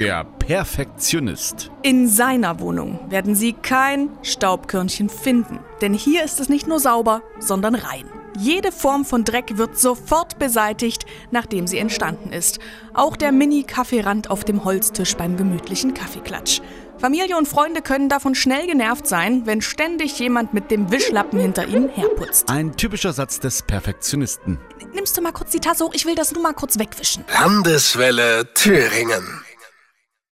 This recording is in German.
Der Perfektionist. In seiner Wohnung werden Sie kein Staubkörnchen finden. Denn hier ist es nicht nur sauber, sondern rein. Jede Form von Dreck wird sofort beseitigt, nachdem sie entstanden ist. Auch der Mini-Kaffeerand auf dem Holztisch beim gemütlichen Kaffeeklatsch. Familie und Freunde können davon schnell genervt sein, wenn ständig jemand mit dem Wischlappen hinter ihnen herputzt. Ein typischer Satz des Perfektionisten. Nimmst du mal kurz die Tasse hoch? Ich will das nur mal kurz wegwischen. Landeswelle Thüringen.